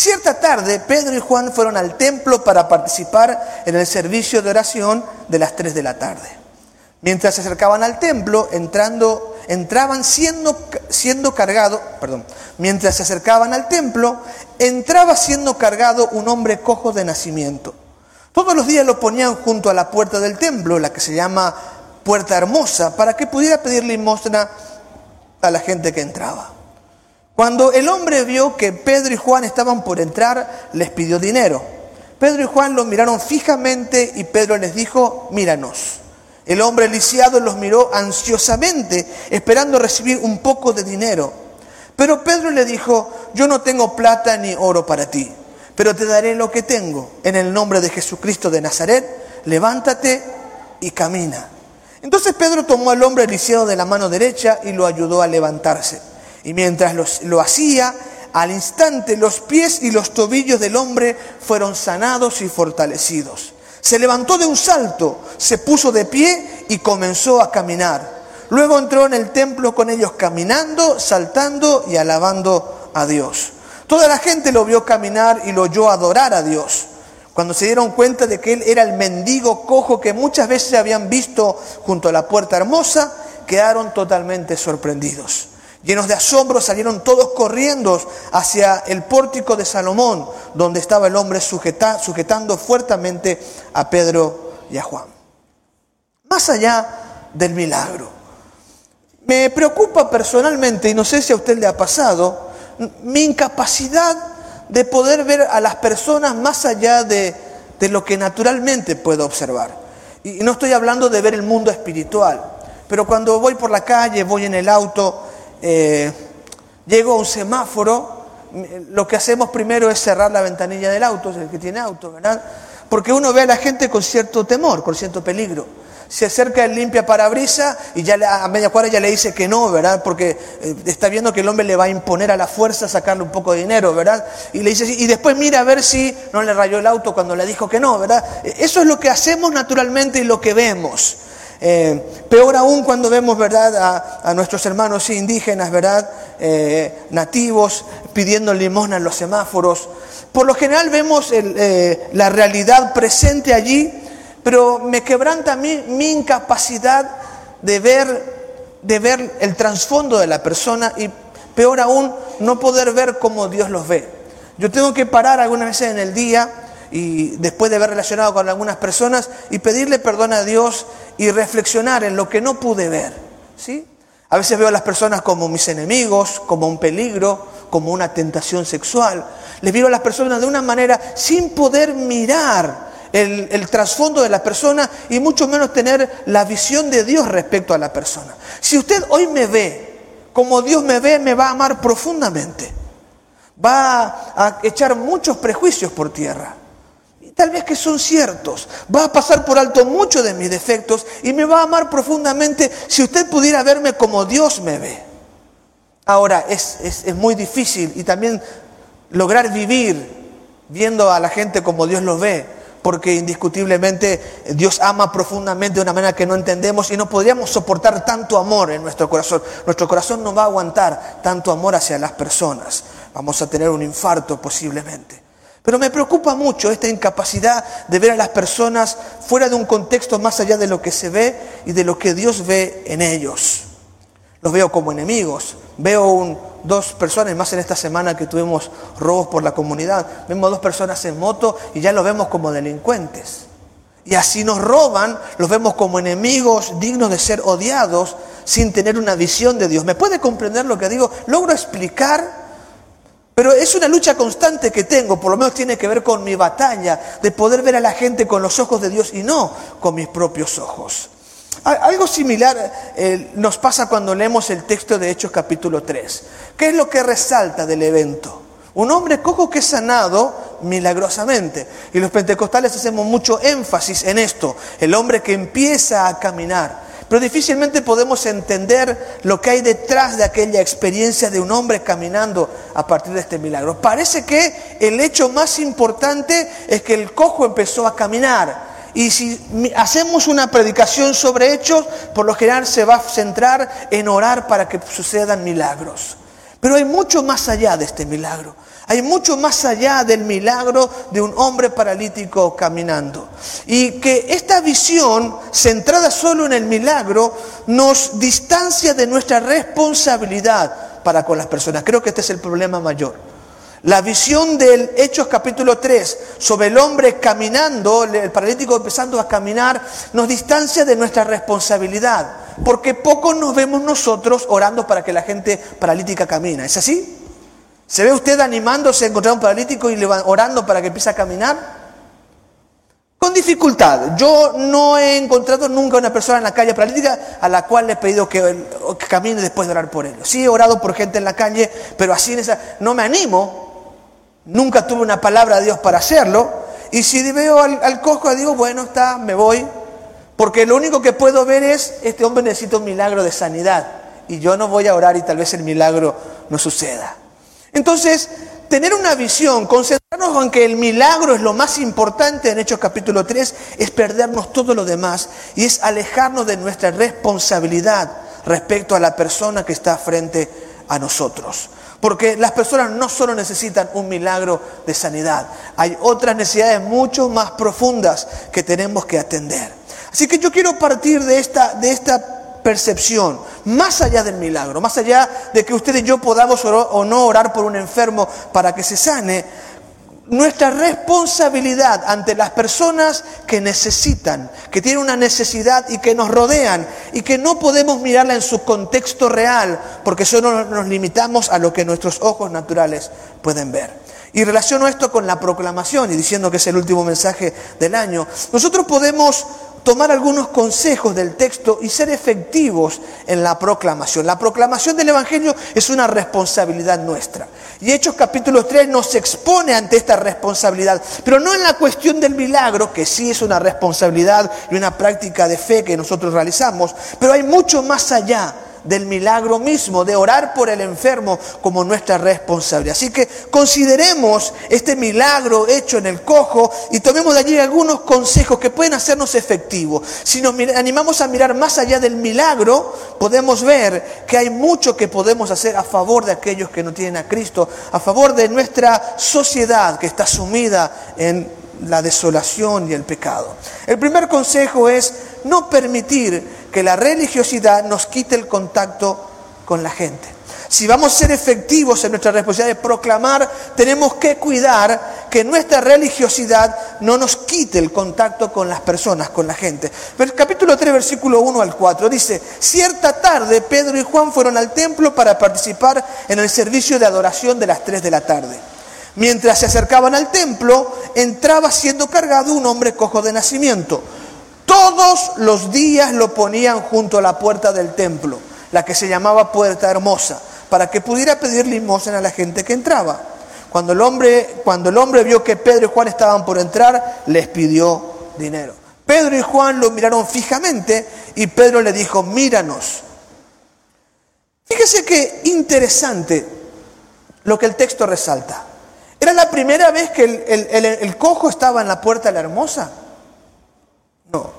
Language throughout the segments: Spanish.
Cierta tarde, Pedro y Juan fueron al templo para participar en el servicio de oración de las 3 de la tarde. Mientras se acercaban al templo, entrando, entraban siendo, siendo cargado, perdón, mientras se acercaban al templo, entraba siendo cargado un hombre cojo de nacimiento. Todos los días lo ponían junto a la puerta del templo, la que se llama puerta hermosa, para que pudiera pedir limosna a la gente que entraba. Cuando el hombre vio que Pedro y Juan estaban por entrar, les pidió dinero. Pedro y Juan lo miraron fijamente y Pedro les dijo, míranos. El hombre lisiado los miró ansiosamente, esperando recibir un poco de dinero. Pero Pedro le dijo, yo no tengo plata ni oro para ti, pero te daré lo que tengo. En el nombre de Jesucristo de Nazaret, levántate y camina. Entonces Pedro tomó al hombre lisiado de la mano derecha y lo ayudó a levantarse. Y mientras lo hacía, al instante los pies y los tobillos del hombre fueron sanados y fortalecidos. Se levantó de un salto, se puso de pie y comenzó a caminar. Luego entró en el templo con ellos caminando, saltando y alabando a Dios. Toda la gente lo vio caminar y lo oyó adorar a Dios. Cuando se dieron cuenta de que él era el mendigo cojo que muchas veces habían visto junto a la puerta hermosa, quedaron totalmente sorprendidos. Llenos de asombro salieron todos corriendo hacia el pórtico de Salomón, donde estaba el hombre sujetando fuertemente a Pedro y a Juan. Más allá del milagro, me preocupa personalmente, y no sé si a usted le ha pasado, mi incapacidad de poder ver a las personas más allá de, de lo que naturalmente puedo observar. Y no estoy hablando de ver el mundo espiritual, pero cuando voy por la calle, voy en el auto, eh, llego a un semáforo, lo que hacemos primero es cerrar la ventanilla del auto, el que tiene auto, ¿verdad? Porque uno ve a la gente con cierto temor, con cierto peligro. Se acerca el limpia parabrisa y ya a media cuadra ya le dice que no, ¿verdad? Porque eh, está viendo que el hombre le va a imponer a la fuerza sacarle un poco de dinero, ¿verdad? Y le dice, y después mira a ver si no le rayó el auto cuando le dijo que no, ¿verdad? Eso es lo que hacemos naturalmente y lo que vemos. Eh, peor aún cuando vemos, ¿verdad?, a, nuestros hermanos indígenas, ¿verdad?, eh, nativos pidiendo limosna en los semáforos. Por lo general vemos eh, la realidad presente allí, pero me quebranta a mí mi incapacidad de ver, de ver el trasfondo de la persona y peor aún, no poder ver cómo Dios los ve. Yo tengo que parar algunas veces en el día y después de haber relacionado con algunas personas y pedirle perdón a Dios y reflexionar en lo que no pude ver. ¿sí? A veces veo a las personas como mis enemigos, como un peligro, como una tentación sexual. Les veo a las personas de una manera sin poder mirar el, el, trasfondo de la persona y mucho menos tener la visión de Dios respecto a la persona. Si usted hoy me ve como Dios me ve, me va a amar profundamente. Va a echar muchos prejuicios por tierra tal vez que son ciertos. Va a pasar por alto muchos de mis defectos y me va a amar profundamente si usted pudiera verme como Dios me ve. Ahora, es, es, muy difícil y también lograr vivir viendo a la gente como Dios los ve, porque indiscutiblemente Dios ama profundamente de una manera que no entendemos y no podríamos soportar tanto amor en nuestro corazón. Nuestro corazón no va a aguantar tanto amor hacia las personas. Vamos a tener un infarto posiblemente. Pero me preocupa mucho esta incapacidad de ver a las personas fuera de un contexto más allá de lo que se ve y de lo que Dios ve en ellos. Los veo como enemigos. Veo dos personas, más en esta semana que tuvimos robos por la comunidad, vemos dos personas en moto y ya los vemos como delincuentes. Y así nos roban, los vemos como enemigos dignos de ser odiados sin tener una visión de Dios. ¿Me puede comprender lo que digo? ¿Logro explicar pero es una lucha constante que tengo, por lo menos tiene que ver con mi batalla de poder ver a la gente con los ojos de Dios y no con mis propios ojos. Algo similar eh, nos pasa cuando leemos el texto de Hechos capítulo 3. ¿Qué es lo que resalta del evento? Un hombre cojo que es sanado milagrosamente. Y los pentecostales hacemos mucho énfasis en esto. El hombre que empieza a caminar pero difícilmente podemos entender lo que hay detrás de aquella experiencia de un hombre caminando a partir de este milagro. Parece que el hecho más importante es que el cojo empezó a caminar. Y si hacemos una predicación sobre hechos, por lo general se va a centrar en orar para que sucedan milagros. Pero hay mucho más allá de este milagro. Hay mucho más allá del milagro de un hombre paralítico caminando. Y que esta visión, centrada solo en el milagro, nos distancia de nuestra responsabilidad para con las personas. Creo que este es el problema mayor. La visión del Hechos capítulo 3 sobre el hombre caminando, el paralítico empezando a caminar, nos distancia de nuestra responsabilidad. Porque poco nos vemos nosotros orando para que la gente paralítica camina. ¿Es así? ¿Se ve usted animándose a encontrar un paralítico y orando para que empiece a caminar? Con dificultad. Yo no he encontrado nunca una persona en la calle paralítica a la cual le he pedido que, camine después de orar por él. Sí he orado por gente en la calle, pero así en esa, no me animo. Nunca tuve una palabra de Dios para hacerlo. Y si veo al, al cojo, digo, bueno, está, me voy. Porque lo único que puedo ver es, este hombre necesita un milagro de sanidad. Y yo no voy a orar y tal vez el milagro no suceda. Entonces, tener una visión, concentrarnos en que el milagro es lo más importante en Hechos capítulo 3, es perdernos todo lo demás y es alejarnos de nuestra responsabilidad respecto a la persona que está frente a nosotros. Porque las personas no solo necesitan un milagro de sanidad, hay otras necesidades mucho más profundas que tenemos que atender. Así que yo quiero partir de esta, de esta percepción, más allá del milagro, más allá de que usted y yo podamos o no orar por un enfermo para que se sane, nuestra responsabilidad ante las personas que necesitan, que tienen una necesidad y que nos rodean y que no podemos mirarla en su contexto real porque solo nos limitamos a lo que nuestros ojos naturales pueden ver. Y relaciono esto con la proclamación y diciendo que es el último mensaje del año. Nosotros podemos tomar algunos consejos del texto y ser efectivos en la proclamación. La proclamación del Evangelio es una responsabilidad nuestra. Y Hechos capítulo 3 nos expone ante esta responsabilidad, pero no en la cuestión del milagro, que sí es una responsabilidad y una práctica de fe que nosotros realizamos, pero hay mucho más allá del milagro mismo, de orar por el enfermo como nuestra responsabilidad. Así que consideremos este milagro hecho en el cojo y tomemos de allí algunos consejos que pueden hacernos efectivos. Si nos animamos a mirar más allá del milagro, podemos ver que hay mucho que podemos hacer a favor de aquellos que no tienen a Cristo, a favor de nuestra sociedad que está sumida en la desolación y el pecado. El primer consejo es no permitir que la religiosidad nos quite el contacto con la gente. Si vamos a ser efectivos en nuestra responsabilidad de proclamar, tenemos que cuidar que nuestra religiosidad no nos quite el contacto con las personas, con la gente. El capítulo 3, versículo 1 al 4 dice, cierta tarde Pedro y Juan fueron al templo para participar en el servicio de adoración de las 3 de la tarde. Mientras se acercaban al templo, entraba siendo cargado un hombre cojo de nacimiento todos los días lo ponían junto a la puerta del templo, la que se llamaba Puerta Hermosa, para que pudiera pedir limosna a la gente que entraba. Cuando el hombre, cuando el hombre vio que Pedro y Juan estaban por entrar, les pidió dinero. Pedro y Juan lo miraron fijamente y Pedro le dijo, míranos. Fíjese qué interesante lo que el texto resalta. Era la primera vez que el, cojo estaba en la puerta de la hermosa. No.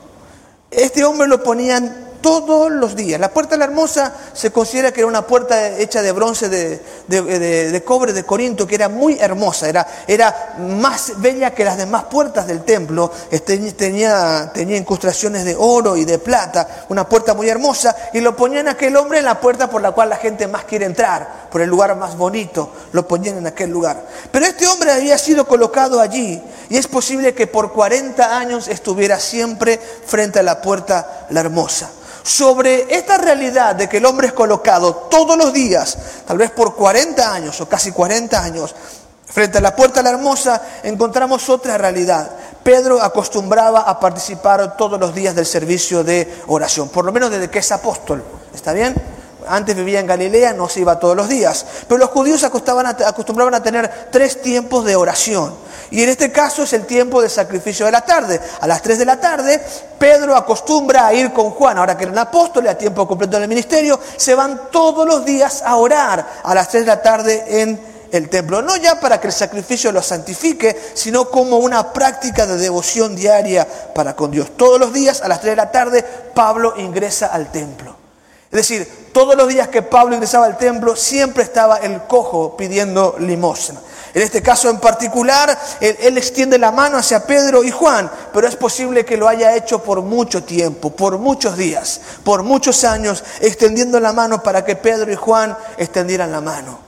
Este hombre lo ponían todos los días. La puerta de la hermosa se considera que era una puerta hecha de bronce, de, cobre de Corinto, que era muy hermosa, era, más bella que las demás puertas del templo, este, tenía, tenía incrustaciones de oro y de plata, una puerta muy hermosa, y lo ponían aquel hombre en la puerta por la cual la gente más quiere entrar, por el lugar más bonito, lo ponían en aquel lugar. Pero este hombre había sido colocado allí, y es posible que por 40 años estuviera siempre frente a la puerta la hermosa sobre esta realidad de que el hombre es colocado todos los días, tal vez por 40 años o casi 40 años, frente a la puerta de la hermosa, encontramos otra realidad. Pedro acostumbraba a participar todos los días del servicio de oración, por lo menos desde que es apóstol. ¿Está bien? Antes vivía en Galilea, no se iba todos los días. Pero los judíos acostumbraban a tener tres tiempos de oración. Y en este caso es el tiempo de sacrificio de la tarde. A las 3 de la tarde, Pedro acostumbra a ir con Juan, ahora que eran apóstoles, a tiempo completo en el ministerio, se van todos los días a orar a las 3 de la tarde en el templo. No ya para que el sacrificio lo santifique, sino como una práctica de devoción diaria para con Dios. Todos los días a las 3 de la tarde, Pablo ingresa al templo. Es decir, todos los días que Pablo ingresaba al templo, siempre estaba el cojo pidiendo limosna. En este caso en particular, él, extiende la mano hacia Pedro y Juan, pero es posible que lo haya hecho por mucho tiempo, por muchos días, por muchos años, extendiendo la mano para que Pedro y Juan extendieran la mano.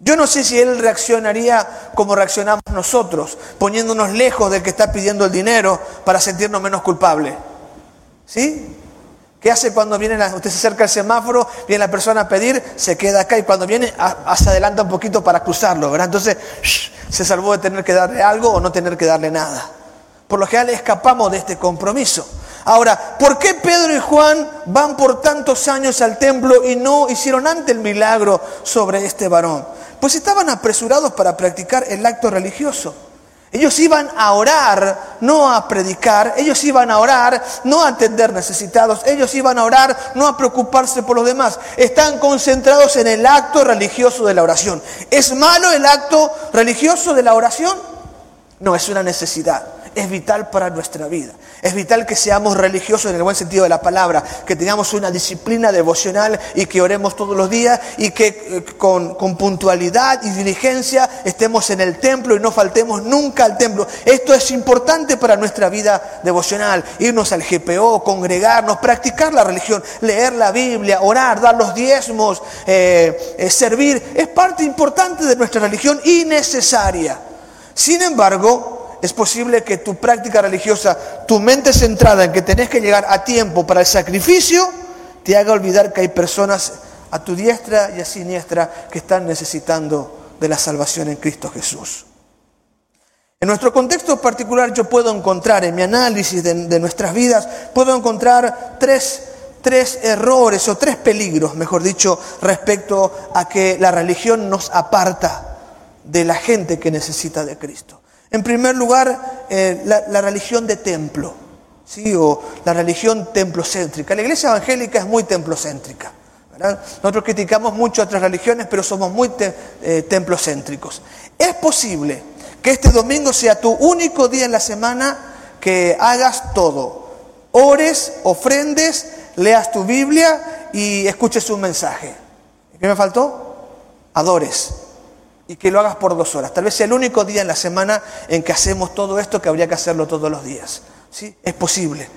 Yo no sé si él reaccionaría como reaccionamos nosotros, poniéndonos lejos del que está pidiendo el dinero para sentirnos menos culpables. ¿Sí? ¿Qué hace cuando viene usted se acerca al semáforo, viene la persona a pedir, se queda acá y cuando viene se adelanta un poquito para cruzarlo, ¿verdad? Entonces se salvó de tener que darle algo o no tener que darle nada. Por lo general escapamos de este compromiso. Ahora, ¿por qué Pedro y Juan van por tantos años al templo y no hicieron antes el milagro sobre este varón? Pues estaban apresurados para practicar el acto religioso. Ellos iban a orar, no a predicar. Ellos iban a orar, no a atender necesitados. Ellos iban a orar, no a preocuparse por los demás. Están concentrados en el acto religioso de la oración. ¿Es malo el acto religioso de la oración? No, es una necesidad es vital para nuestra vida. Es vital que seamos religiosos en el buen sentido de la palabra, que tengamos una disciplina devocional y que oremos todos los días y que eh, con, puntualidad y diligencia estemos en el templo y no faltemos nunca al templo. Esto es importante para nuestra vida devocional. Irnos al GPO, congregarnos, practicar la religión, leer la Biblia, orar, dar los diezmos, eh, eh, servir, es parte importante de nuestra religión y necesaria. Sin embargo, es posible que tu práctica religiosa, tu mente centrada en que tenés que llegar a tiempo para el sacrificio, te haga olvidar que hay personas a tu diestra y a siniestra que están necesitando de la salvación en Cristo Jesús. En nuestro contexto particular yo puedo encontrar, en mi análisis de, nuestras vidas, puedo encontrar tres, tres errores o tres peligros, mejor dicho, respecto a que la religión nos aparta de la gente que necesita de Cristo. En primer lugar, eh, la, religión de templo, ¿sí? o la religión templocéntrica. La iglesia evangélica es muy templocéntrica. Nosotros criticamos mucho otras religiones, pero somos muy eh, templocéntricos. Es posible que este domingo sea tu único día en la semana que hagas todo. Ores, ofrendes, leas tu Biblia y escuches un mensaje. ¿Qué me faltó? Adores y que lo hagas por dos horas. Tal vez sea el único día en la semana en que hacemos todo esto que habría que hacerlo todos los días. ¿Sí? Es posible.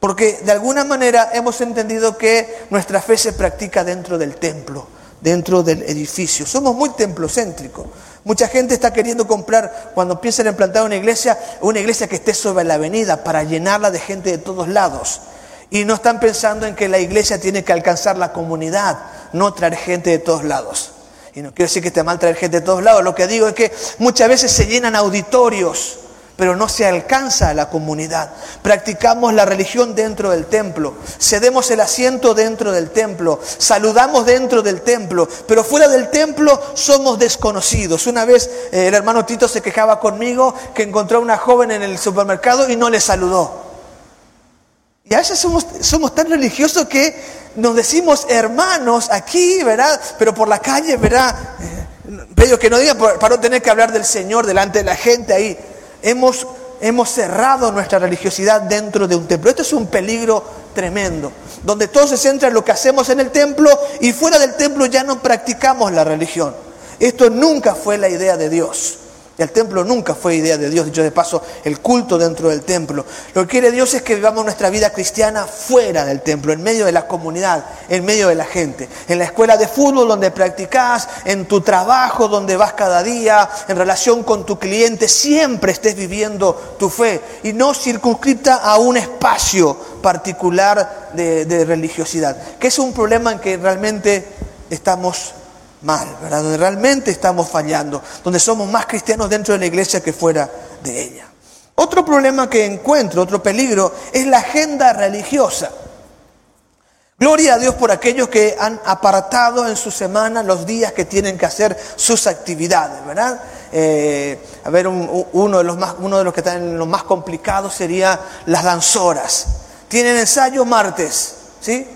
Porque de alguna manera hemos entendido que nuestra fe se practica dentro del templo, dentro del edificio. Somos muy templocéntricos. Mucha gente está queriendo comprar, cuando piensan en plantar una iglesia, una iglesia que esté sobre la avenida para llenarla de gente de todos lados. Y no están pensando en que la iglesia tiene que alcanzar la comunidad, no traer gente de todos lados. Y no quiero decir que esté mal traer gente de todos lados, lo que digo es que muchas veces se llenan auditorios, pero no se alcanza a la comunidad. Practicamos la religión dentro del templo, cedemos el asiento dentro del templo, saludamos dentro del templo, pero fuera del templo somos desconocidos. Una vez eh, el hermano Tito se quejaba conmigo que encontró a una joven en el supermercado y no le saludó. Y a veces somos, somos tan religiosos que nos decimos hermanos aquí, ¿verdad? Pero por la calle, ¿verdad? Pero que no digan para no tener que hablar del Señor delante de la gente ahí. Hemos, hemos cerrado nuestra religiosidad dentro de un templo. Esto es un peligro tremendo, donde todo se centra en lo que hacemos en el templo y fuera del templo ya no practicamos la religión. Esto nunca fue la idea de Dios. El templo nunca fue idea de Dios, dicho de paso, el culto dentro del templo. Lo que quiere Dios es que vivamos nuestra vida cristiana fuera del templo, en medio de la comunidad, en medio de la gente. En la escuela de fútbol donde practicas, en tu trabajo donde vas cada día, en relación con tu cliente, siempre estés viviendo tu fe y no circunscripta a un espacio particular de, de religiosidad, que es un problema en que realmente estamos mal, ¿verdad? Donde realmente estamos fallando, donde somos más cristianos dentro de la iglesia que fuera de ella. Otro problema que encuentro, otro peligro, es la agenda religiosa. Gloria a Dios por aquellos que han apartado en su semana los días que tienen que hacer sus actividades, ¿verdad? Eh, a ver, uno, de los más, uno de los que están en los más complicados sería las danzoras. Tienen ensayo martes, ¿sí?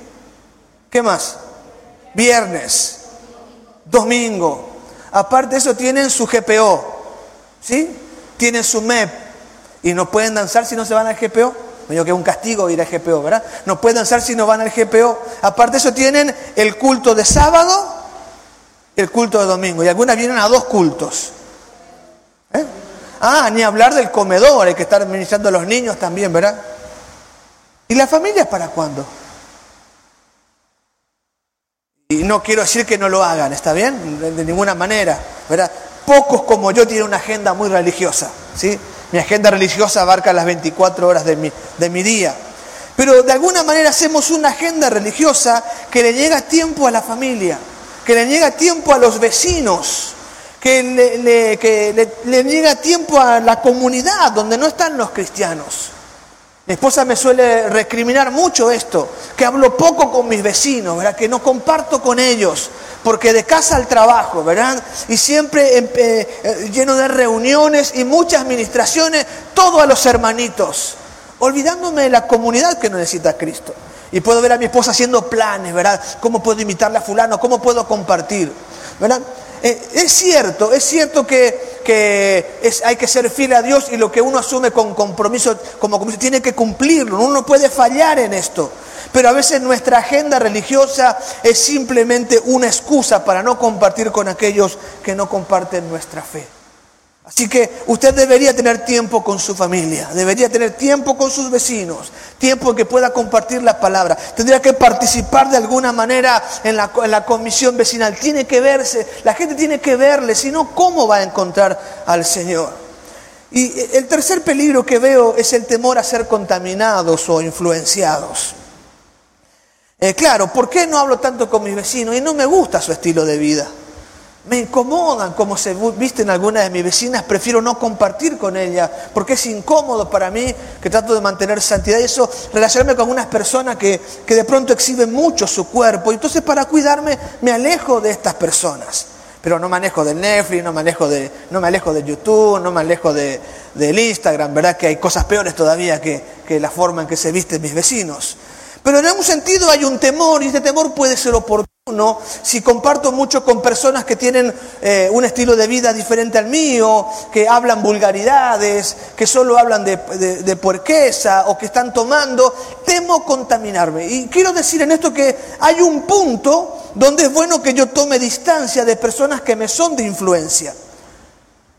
¿Qué más? Viernes domingo. Aparte de eso, tienen su GPO, ¿sí? Tienen su MEP y no pueden danzar si no se van al GPO. Me digo que es un castigo ir al GPO, ¿verdad? No pueden danzar si no van al GPO. Aparte de eso, tienen el culto de sábado, el culto de domingo. Y algunas vienen a dos cultos. Ah, ni hablar del comedor, hay que estar administrando a los niños también, ¿verdad? ¿Y la familia para cuándo? Y no quiero decir que no lo hagan, ¿está bien? De, ninguna manera, ¿verdad? Pocos como yo tienen una agenda muy religiosa, ¿sí? Mi agenda religiosa abarca las 24 horas de mi, de mi día. Pero de alguna manera hacemos una agenda religiosa que le llega tiempo a la familia, que le llega tiempo a los vecinos, que le, que le, llega tiempo a la comunidad donde no están los cristianos. Mi esposa me suele recriminar mucho esto, que hablo poco con mis vecinos, ¿verdad? que no comparto con ellos, porque de casa al trabajo, ¿verdad? Y siempre eh, eh, lleno de reuniones y muchas administraciones, todo a los hermanitos, olvidándome de la comunidad que necesita Cristo. Y puedo ver a mi esposa haciendo planes, ¿verdad? ¿Cómo puedo invitarle a fulano? ¿Cómo puedo compartir? ¿Verdad? Eh, es cierto, es cierto que, hay que ser fiel a Dios y lo que uno asume con compromiso, como compromiso, tiene que cumplirlo, uno no puede fallar en esto. Pero a veces nuestra agenda religiosa es simplemente una excusa para no compartir con aquellos que no comparten nuestra fe. Así que usted debería tener tiempo con su familia, debería tener tiempo con sus vecinos, tiempo en que pueda compartir la palabra. Tendría que participar de alguna manera en la, comisión vecinal. Tiene que verse, la gente tiene que verle, si no, ¿cómo va a encontrar al Señor? Y el tercer peligro que veo es el temor a ser contaminados o influenciados. Eh, claro, ¿por qué no hablo tanto con mis vecinos? Y no me gusta su estilo de vida me incomodan, como se viste en algunas de mis vecinas, prefiero no compartir con ella, porque es incómodo para mí, que trato de mantener santidad y eso, relacionarme con unas personas que, que de pronto exhiben mucho su cuerpo, entonces para cuidarme me alejo de estas personas. Pero no manejo del Netflix, no manejo de, no me alejo de YouTube, no me alejo de, del Instagram, ¿verdad? Que hay cosas peores todavía que, que la forma en que se visten mis vecinos. Pero en algún sentido hay un temor y este temor puede ser oportuno si comparto mucho con personas que tienen eh, un estilo de vida diferente al mío, que hablan vulgaridades, que solo hablan de, de, puerqueza o que están tomando, temo contaminarme. Y quiero decir en esto que hay un punto donde es bueno que yo tome distancia de personas que me son de influencia.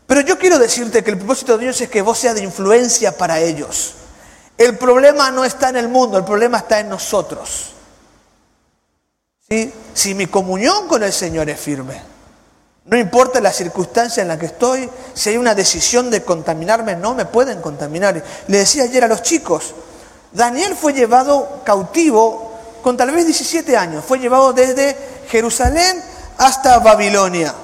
Pero yo quiero decirte que el propósito de Dios es que vos seas de influencia para ellos. El problema no está en el mundo, el problema está en nosotros. Si mi comunión con el Señor es firme, no importa la circunstancia en la que estoy, si hay una decisión de contaminarme, no me pueden contaminar. Le decía ayer a los chicos, Daniel fue llevado cautivo con tal vez 17 años, fue llevado desde Jerusalén hasta Babilonia,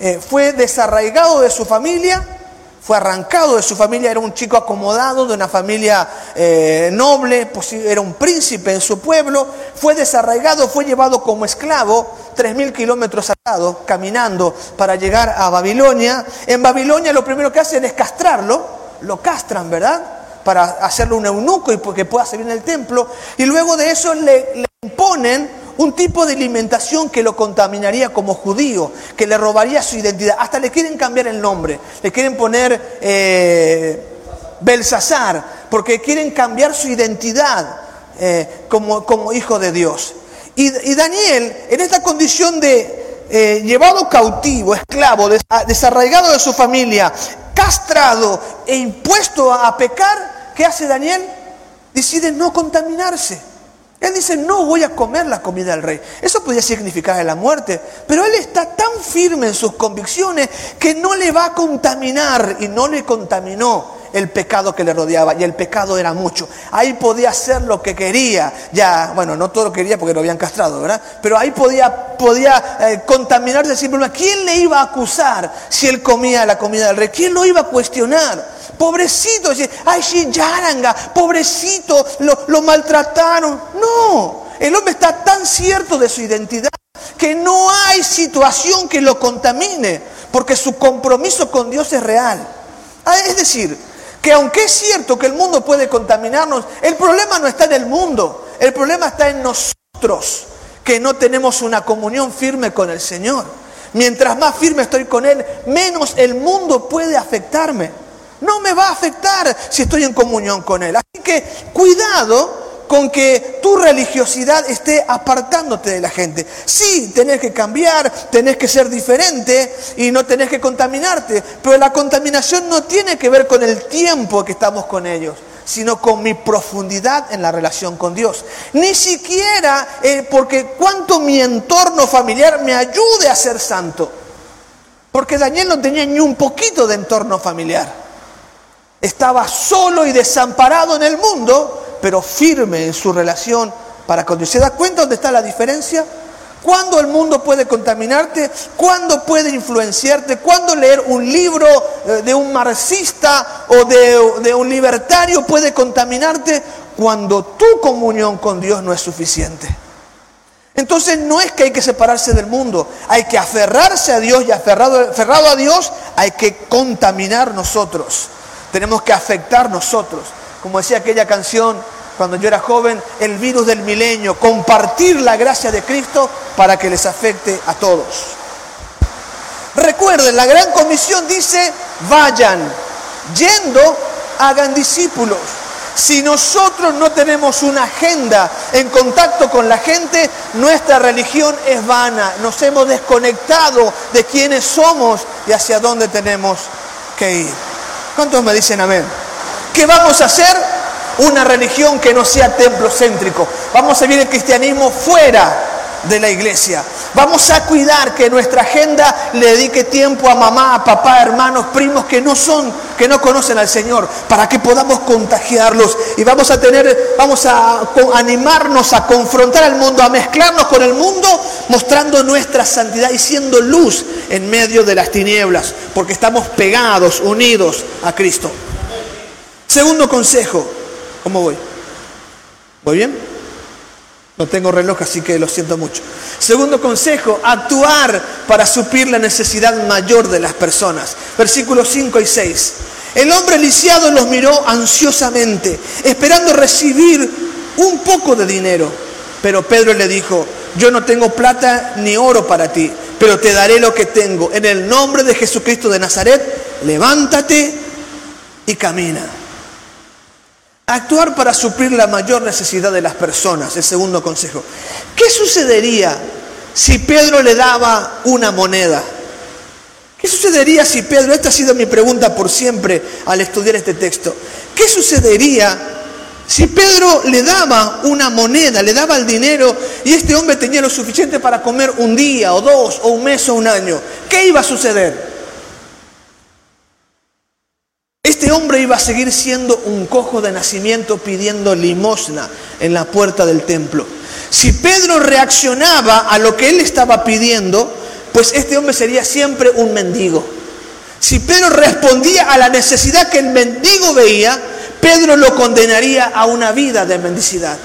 eh, fue desarraigado de su familia, fue arrancado de su familia, era un chico acomodado, de una familia eh, noble, era un príncipe en su pueblo, fue desarraigado, fue llevado como esclavo, tres mil kilómetros atado, caminando para llegar a Babilonia. En Babilonia lo primero que hacen es castrarlo, lo castran, ¿verdad? Para hacerlo un eunuco y que pueda servir en el templo, y luego de eso le imponen un tipo de alimentación que lo contaminaría como judío, que le robaría su identidad. Hasta le quieren cambiar el nombre, le quieren poner eh, Belsasar, porque quieren cambiar su identidad eh, como, como, hijo de Dios. Y, Daniel, en esta condición de eh, llevado cautivo, esclavo, desarraigado de su familia, castrado e impuesto a pecar, ¿qué hace Daniel? Decide no contaminarse. Él dice, no voy a comer la comida del rey. Eso podría significar la muerte, pero él está tan firme en sus convicciones que no le va a contaminar y no le contaminó el pecado que le rodeaba y el pecado era mucho. Ahí podía hacer lo que quería, ya, bueno, no todo lo quería porque lo habían castrado, ¿verdad? Pero ahí podía, podía eh, contaminarse simplemente. ¿Quién le iba a acusar si él comía la comida del rey? ¿Quién lo iba a cuestionar? Pobrecito, ay, yaranga, pobrecito, lo, lo maltrataron. No, el hombre está tan cierto de su identidad que no hay situación que lo contamine, porque su compromiso con Dios es real. Ah, es decir, que aunque es cierto que el mundo puede contaminarnos, el problema no está en el mundo, el problema está en nosotros, que no tenemos una comunión firme con el Señor. Mientras más firme estoy con Él, menos el mundo puede afectarme. No me va a afectar si estoy en comunión con Él. Así que cuidado con que tu religiosidad esté apartándote de la gente. Sí, tenés que cambiar, tenés que ser diferente y no tenés que contaminarte, pero la contaminación no tiene que ver con el tiempo que estamos con ellos sino con mi profundidad en la relación con Dios. Ni siquiera eh, porque cuánto mi entorno familiar me ayude a ser santo. Porque Daniel no tenía ni un poquito de entorno familiar. Estaba solo y desamparado en el mundo, pero firme en su relación para con Dios. ¿Se da cuenta dónde está la diferencia? ¿Cuándo el mundo puede contaminarte? ¿Cuándo puede influenciarte? ¿Cuándo leer un libro eh, de un marxista o de, de, un libertario puede contaminarte? Cuando tu comunión con Dios no es suficiente. Entonces no es que hay que separarse del mundo, hay que aferrarse a Dios y aferrado, aferrado a Dios hay que contaminar nosotros. Tenemos que afectar nosotros. Como decía aquella canción cuando yo era joven, el virus del milenio, compartir la gracia de Cristo para que les afecte a todos. Recuerden, la gran comisión dice, vayan, yendo, hagan discípulos. Si nosotros no tenemos una agenda en contacto con la gente, nuestra religión es vana. Nos hemos desconectado de quiénes somos y hacia dónde tenemos que ir. ¿Cuántos me dicen amén? ¿Qué vamos a hacer? una religión que no sea templocéntrico. Vamos a ver el cristianismo fuera de la iglesia. Vamos a cuidar que nuestra agenda le dedique tiempo a mamá, a papá, hermanos, primos que no son, que no conocen al Señor, para que podamos contagiarlos y vamos a tener, vamos a animarnos a confrontar al mundo, a mezclarnos con el mundo, mostrando nuestra santidad y siendo luz en medio de las tinieblas, porque estamos pegados, unidos a Cristo. Segundo consejo, ¿Cómo voy? ¿Voy bien? No tengo reloj, así que lo siento mucho. Segundo consejo, actuar para suplir la necesidad mayor de las personas. Versículos 5 y 6. El hombre lisiado los miró ansiosamente, esperando recibir un poco de dinero. Pero Pedro le dijo, yo no tengo plata ni oro para ti, pero te daré lo que tengo. En el nombre de Jesucristo de Nazaret, levántate y camina. Actuar para suplir la mayor necesidad de las personas, el segundo consejo. ¿Qué sucedería si Pedro le daba una moneda? ¿Qué sucedería si Pedro, esta ha sido mi pregunta por siempre al estudiar este texto, ¿qué sucedería si Pedro le daba una moneda, le daba el dinero y este hombre tenía lo suficiente para comer un día o dos o un mes o un año? ¿Qué iba a suceder? Este hombre iba a seguir siendo un cojo de nacimiento pidiendo limosna en la puerta del templo. Si Pedro reaccionaba a lo que él estaba pidiendo, pues este hombre sería siempre un mendigo. Si Pedro respondía a la necesidad que el mendigo veía, Pedro lo condenaría a una vida de mendicidad,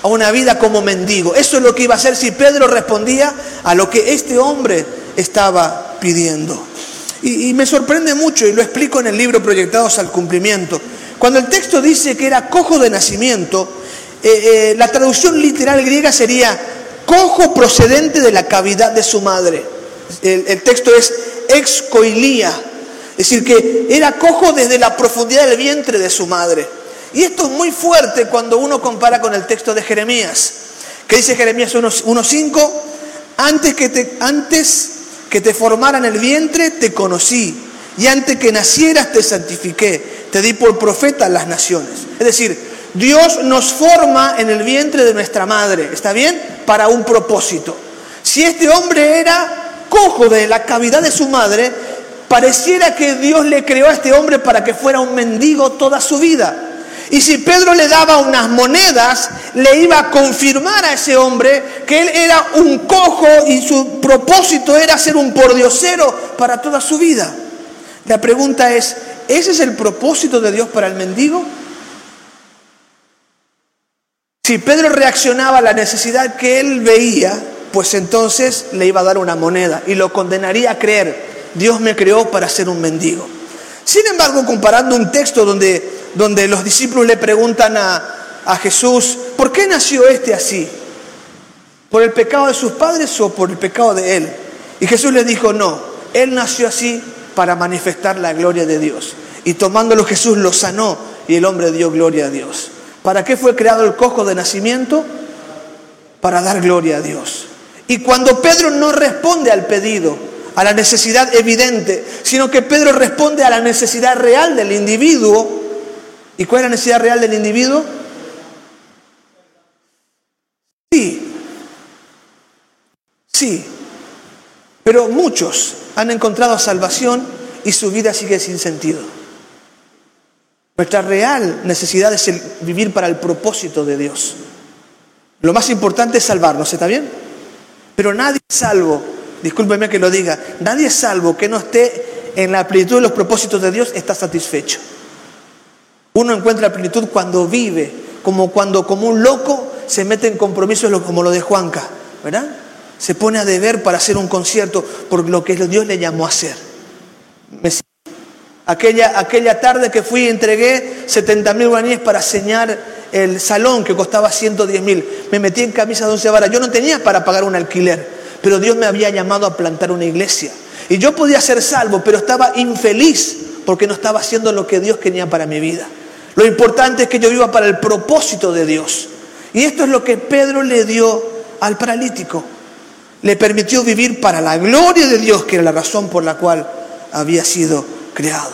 a una vida como mendigo. Eso es lo que iba a hacer si Pedro respondía a lo que este hombre estaba pidiendo. Y, me sorprende mucho, y lo explico en el libro Proyectados al Cumplimiento. Cuando el texto dice que era cojo de nacimiento, eh, eh, la traducción literal griega sería cojo procedente de la cavidad de su madre. El, texto es excoilía, es decir, que era cojo desde la profundidad del vientre de su madre. Y esto es muy fuerte cuando uno compara con el texto de Jeremías, que dice Jeremías 1.5, antes que te, antes que te formara en el vientre, te conocí. Y antes que nacieras, te santifiqué. Te di por profeta a las naciones. Es decir, Dios nos forma en el vientre de nuestra madre. ¿Está bien? Para un propósito. Si este hombre era cojo de la cavidad de su madre, pareciera que Dios le creó a este hombre para que fuera un mendigo toda su vida. Y si Pedro le daba unas monedas, le iba a confirmar a ese hombre que él era un cojo y su propósito era ser un pordiosero para toda su vida. La pregunta es, ¿ese es el propósito de Dios para el mendigo? Si Pedro reaccionaba a la necesidad que él veía, pues entonces le iba a dar una moneda y lo condenaría a creer, Dios me creó para ser un mendigo. Sin embargo, comparando un texto donde donde los discípulos le preguntan a, Jesús, ¿por qué nació este así? ¿Por el pecado de sus padres o por el pecado de él? Y Jesús le dijo, no, él nació así para manifestar la gloria de Dios. Y tomándolo Jesús lo sanó y el hombre dio gloria a Dios. ¿Para qué fue creado el cojo de nacimiento? Para dar gloria a Dios. Y cuando Pedro no responde al pedido, a la necesidad evidente, sino que Pedro responde a la necesidad real del individuo. ¿Y cuál es la necesidad real del individuo? Sí, sí, pero muchos han encontrado salvación y su vida sigue sin sentido. Nuestra real necesidad es el vivir para el propósito de Dios. Lo más importante es salvarnos, ¿está bien? Pero nadie salvo, discúlpeme que lo diga, nadie salvo que no esté en la plenitud de los propósitos de Dios, está satisfecho. Uno encuentra plenitud cuando vive, como cuando como un loco se mete en compromisos como lo de Juanca, ¿verdad? Se pone a deber para hacer un concierto por lo que Dios le llamó a hacer. Aquella, aquella tarde que fui entregué 70 mil guaraníes para señar el salón que costaba 110 mil. Me metí en camisa de once varas. Yo no tenía para pagar un alquiler, pero Dios me había llamado a plantar una iglesia. Y yo podía ser salvo, pero estaba infeliz porque no estaba haciendo lo que Dios quería para mi vida. Lo importante es que yo viva para el propósito de Dios. Y esto es lo que Pedro le dio al paralítico. Le permitió vivir para la gloria de Dios, que era la razón por la cual había sido creado.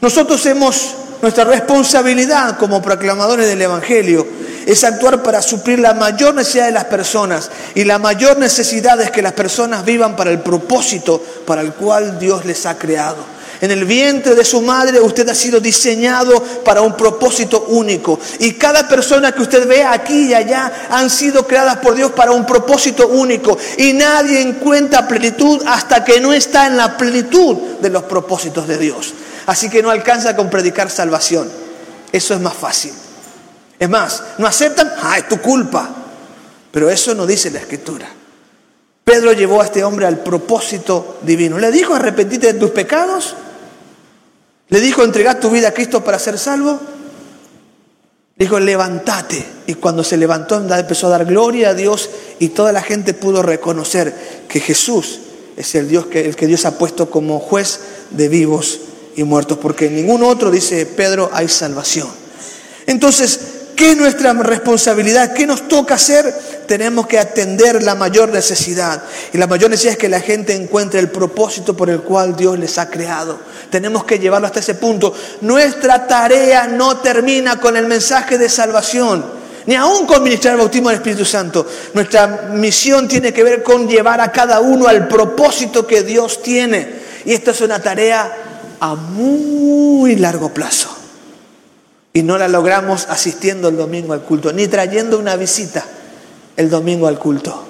Nosotros hemos nuestra responsabilidad como proclamadores del Evangelio es actuar para suplir la mayor necesidad de las personas. Y la mayor necesidad es que las personas vivan para el propósito para el cual Dios les ha creado. En el vientre de su madre usted ha sido diseñado para un propósito único. Y cada persona que usted ve aquí y allá han sido creadas por Dios para un propósito único. Y nadie encuentra plenitud hasta que no está en la plenitud de los propósitos de Dios. Así que no alcanza con predicar salvación. Eso es más fácil. Es más, no aceptan, ah, es tu culpa. Pero eso no dice la escritura. Pedro llevó a este hombre al propósito divino. Le dijo, arrepentite de tus pecados. Le dijo, entregar tu vida a Cristo para ser salvo. Dijo, levántate. Y cuando se levantó, empezó a dar gloria a Dios y toda la gente pudo reconocer que Jesús es el Dios que, el que Dios ha puesto como juez de vivos y muertos, porque en ningún otro, dice Pedro, hay salvación. Entonces, ¿qué es nuestra responsabilidad? ¿Qué nos toca hacer? Tenemos que atender la mayor necesidad. Y la mayor necesidad es que la gente encuentre el propósito por el cual Dios les ha creado. Tenemos que llevarlo hasta ese punto. Nuestra tarea no termina con el mensaje de salvación ni aún con ministrar el bautismo del Espíritu Santo. Nuestra misión tiene que ver con llevar a cada uno al propósito que Dios tiene. Y esta es una tarea a muy largo plazo. Y no la logramos asistiendo el domingo al culto, ni trayendo una visita el domingo al culto.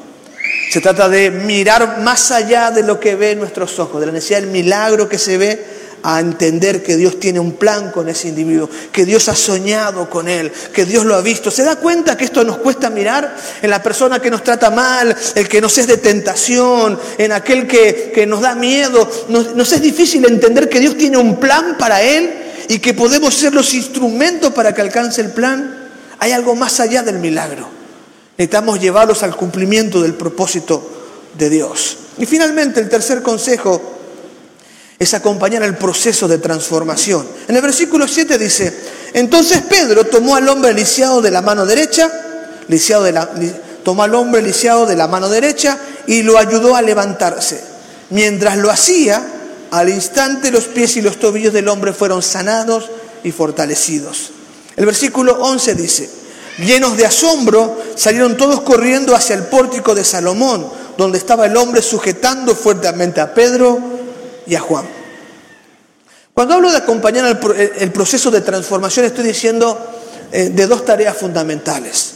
Se trata de mirar más allá de lo que ve nuestros ojos, de la necesidad del milagro que se ve a entender que Dios tiene un plan con ese individuo, que Dios ha soñado con él, que Dios lo ha visto. ¿Se da cuenta que esto nos cuesta mirar en la persona que nos trata mal, el que nos es de tentación, en aquel que, nos da miedo? Nos es difícil entender que Dios tiene un plan para él y que podemos ser los instrumentos para que alcance el plan. Hay algo más allá del milagro. Necesitamos llevarlos al cumplimiento del propósito de Dios. Y finalmente el tercer consejo es acompañar el proceso de transformación. En el versículo 7 dice, entonces Pedro tomó al hombre lisiado de la mano derecha, lisiado de la, tomó al hombre lisiado de la mano derecha y lo ayudó a levantarse. Mientras lo hacía, al instante los pies y los tobillos del hombre fueron sanados y fortalecidos. El versículo 11 dice, llenos de asombro, salieron todos corriendo hacia el pórtico de Salomón, donde estaba el hombre sujetando fuertemente a Pedro y a Juan. Cuando hablo de acompañar el, proceso de transformación, estoy diciendo eh, de dos tareas fundamentales.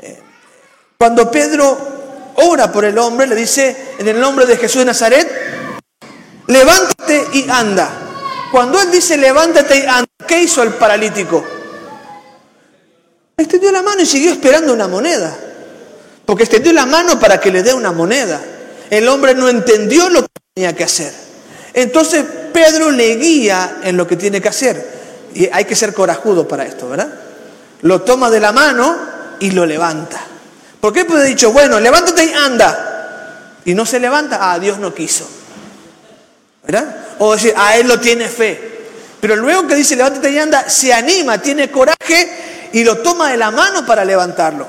Eh, cuando Pedro ora por el hombre, le dice, en el nombre de Jesús de Nazaret, levántate y anda. Cuando él dice levántate y anda, ¿qué hizo el paralítico? Extendió la mano y siguió esperando una moneda. Porque extendió la mano para que le dé una moneda. El hombre no entendió lo que tenía que hacer. Entonces Pedro le guía en lo que tiene que hacer. Y hay que ser corajudo para esto, ¿verdad? Lo toma de la mano y lo levanta. ¿Por qué puede dicho, bueno, levántate y anda? Y no se levanta, ah, Dios no quiso. ¿Verdad? O decir, a él lo tiene fe. Pero luego que dice levántate y anda, se anima, tiene coraje y lo toma de la mano para levantarlo.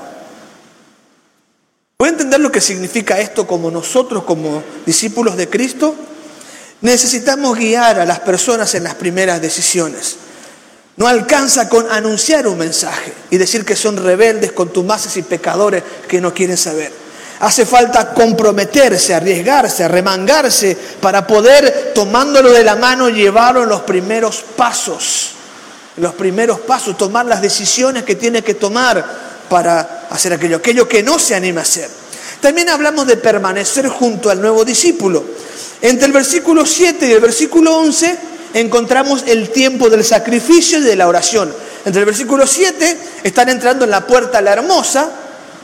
¿Puede entender lo que significa esto como nosotros, como discípulos de Cristo? Necesitamos guiar a las personas en las primeras decisiones. No alcanza con anunciar un mensaje y decir que son rebeldes, contumaces y pecadores que no quieren saber. Hace falta comprometerse, arriesgarse, arremangarse para poder, tomándolo de la mano, llevarlo en los primeros pasos. Los primeros pasos, tomar las decisiones que tiene que tomar para hacer aquello, aquello que no se anima a hacer. También hablamos de permanecer junto al nuevo discípulo. Entre el versículo 7 y el versículo 11 encontramos el tiempo del sacrificio y de la oración. Entre el versículo 7 están entrando en la puerta la hermosa,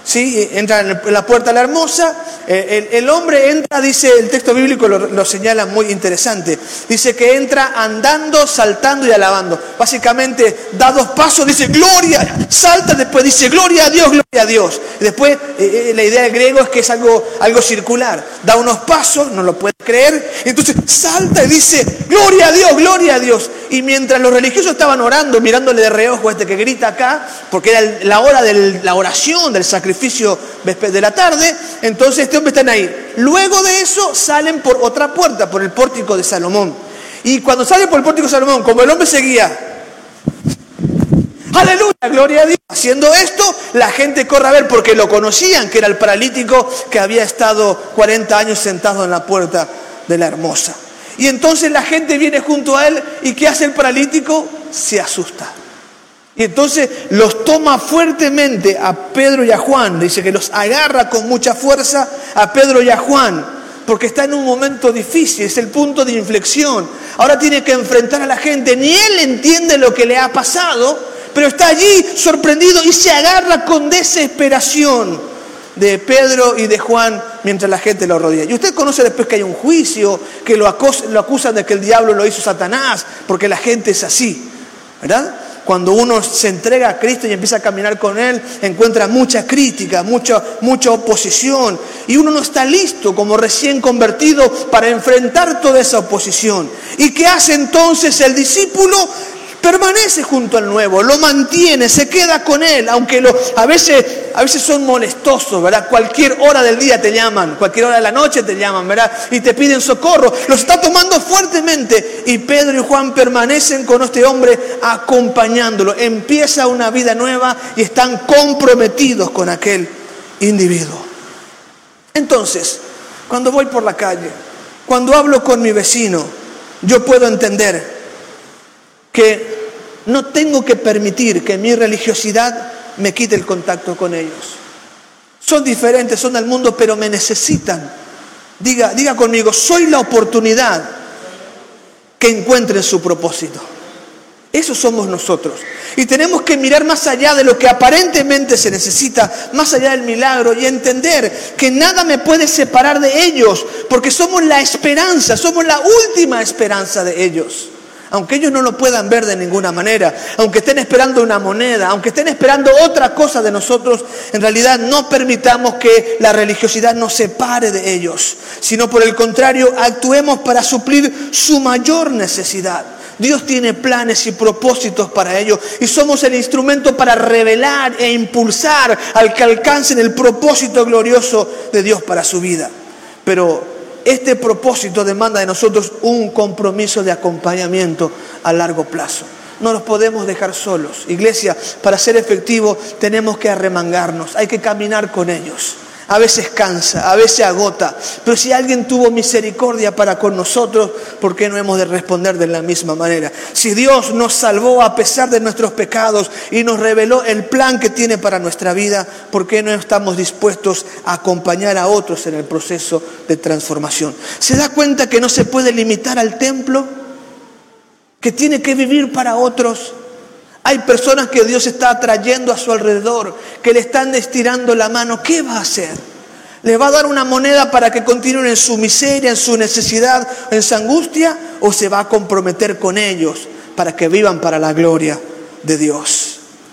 ¿sí? entra en la puerta la hermosa, eh, el, hombre entra, dice el texto bíblico, lo, señala muy interesante, dice que entra andando, saltando y alabando. Básicamente da dos pasos, dice gloria, salta, después dice gloria a Dios, gloria a Dios. después eh, eh, la idea del griego es que es algo, algo circular, da unos pasos, no lo puede creer, entonces salta y dice gloria a Dios, gloria a Dios. Y mientras los religiosos estaban orando, mirándole de reojo a este que grita acá, porque era la hora de la oración, del sacrificio de la tarde, entonces este hombre está ahí. Luego de eso salen por otra puerta, por el pórtico de Salomón. Y cuando salen por el pórtico de Salomón, como el hombre seguía, aleluya, gloria a Dios, haciendo esto, la gente corre a ver porque lo conocían, que era el paralítico que había estado 40 años sentado en la puerta de la hermosa. Y entonces la gente viene junto a él y ¿qué hace el paralítico? Se asusta. Y entonces los toma fuertemente a Pedro y a Juan, dice que los agarra con mucha fuerza a Pedro y a Juan, porque está en un momento difícil, es el punto de inflexión. Ahora tiene que enfrentar a la gente, ni él entiende lo que le ha pasado, pero está allí sorprendido y se agarra con desesperación de Pedro y de Juan mientras la gente lo rodea. Y usted conoce después que hay un juicio, que lo, acusan de que el diablo lo hizo Satanás, porque la gente es así, ¿verdad? Cuando uno se entrega a Cristo y empieza a caminar con Él, encuentra mucha crítica, mucha, mucha oposición. Y uno no está listo como recién convertido para enfrentar toda esa oposición. ¿Y qué hace entonces el discípulo? Permanece junto al nuevo, lo mantiene, se queda con él, aunque a, veces, a veces son molestosos, ¿verdad? Cualquier hora del día te llaman, cualquier hora de la noche te llaman, ¿verdad? Y te piden socorro, lo está tomando fuertemente y Pedro y Juan permanecen con este hombre acompañándolo, empieza una vida nueva y están comprometidos con aquel individuo. Entonces, cuando voy por la calle, cuando hablo con mi vecino, yo puedo entender que no tengo que permitir que mi religiosidad me quite el contacto con ellos. Son diferentes, son del mundo, pero me necesitan. Diga, diga conmigo, soy la oportunidad que encuentren su propósito. Eso somos nosotros. Y tenemos que mirar más allá de lo que aparentemente se necesita, más allá del milagro y entender que nada me puede separar de ellos, porque somos la esperanza, somos la última esperanza de ellos aunque ellos no lo puedan ver de ninguna manera, aunque estén esperando una moneda, aunque estén esperando otra cosa de nosotros, en realidad no permitamos que la religiosidad nos separe de ellos, sino por el contrario, actuemos para suplir su mayor necesidad. Dios tiene planes y propósitos para ellos y somos el instrumento para revelar e impulsar al que alcancen el propósito glorioso de Dios para su vida. Pero este propósito demanda de nosotros un compromiso de acompañamiento a largo plazo. No los podemos dejar solos. Iglesia, para ser efectivo tenemos que arremangarnos, hay que caminar con ellos a veces cansa, a veces agota, pero si alguien tuvo misericordia para con nosotros, ¿por qué no hemos de responder de la misma manera? Si Dios nos salvó a pesar de nuestros pecados y nos reveló el plan que tiene para nuestra vida, ¿por qué no estamos dispuestos a acompañar a otros en el proceso de transformación? ¿Se da cuenta que no se puede limitar al templo? ¿Que tiene que vivir para otros? Hay personas que Dios está atrayendo a su alrededor, que le están estirando la mano. ¿Qué va a hacer? ¿Les va a dar una moneda para que continúen en su miseria, en su necesidad, en su angustia? ¿O se va a comprometer con ellos para que vivan para la gloria de Dios?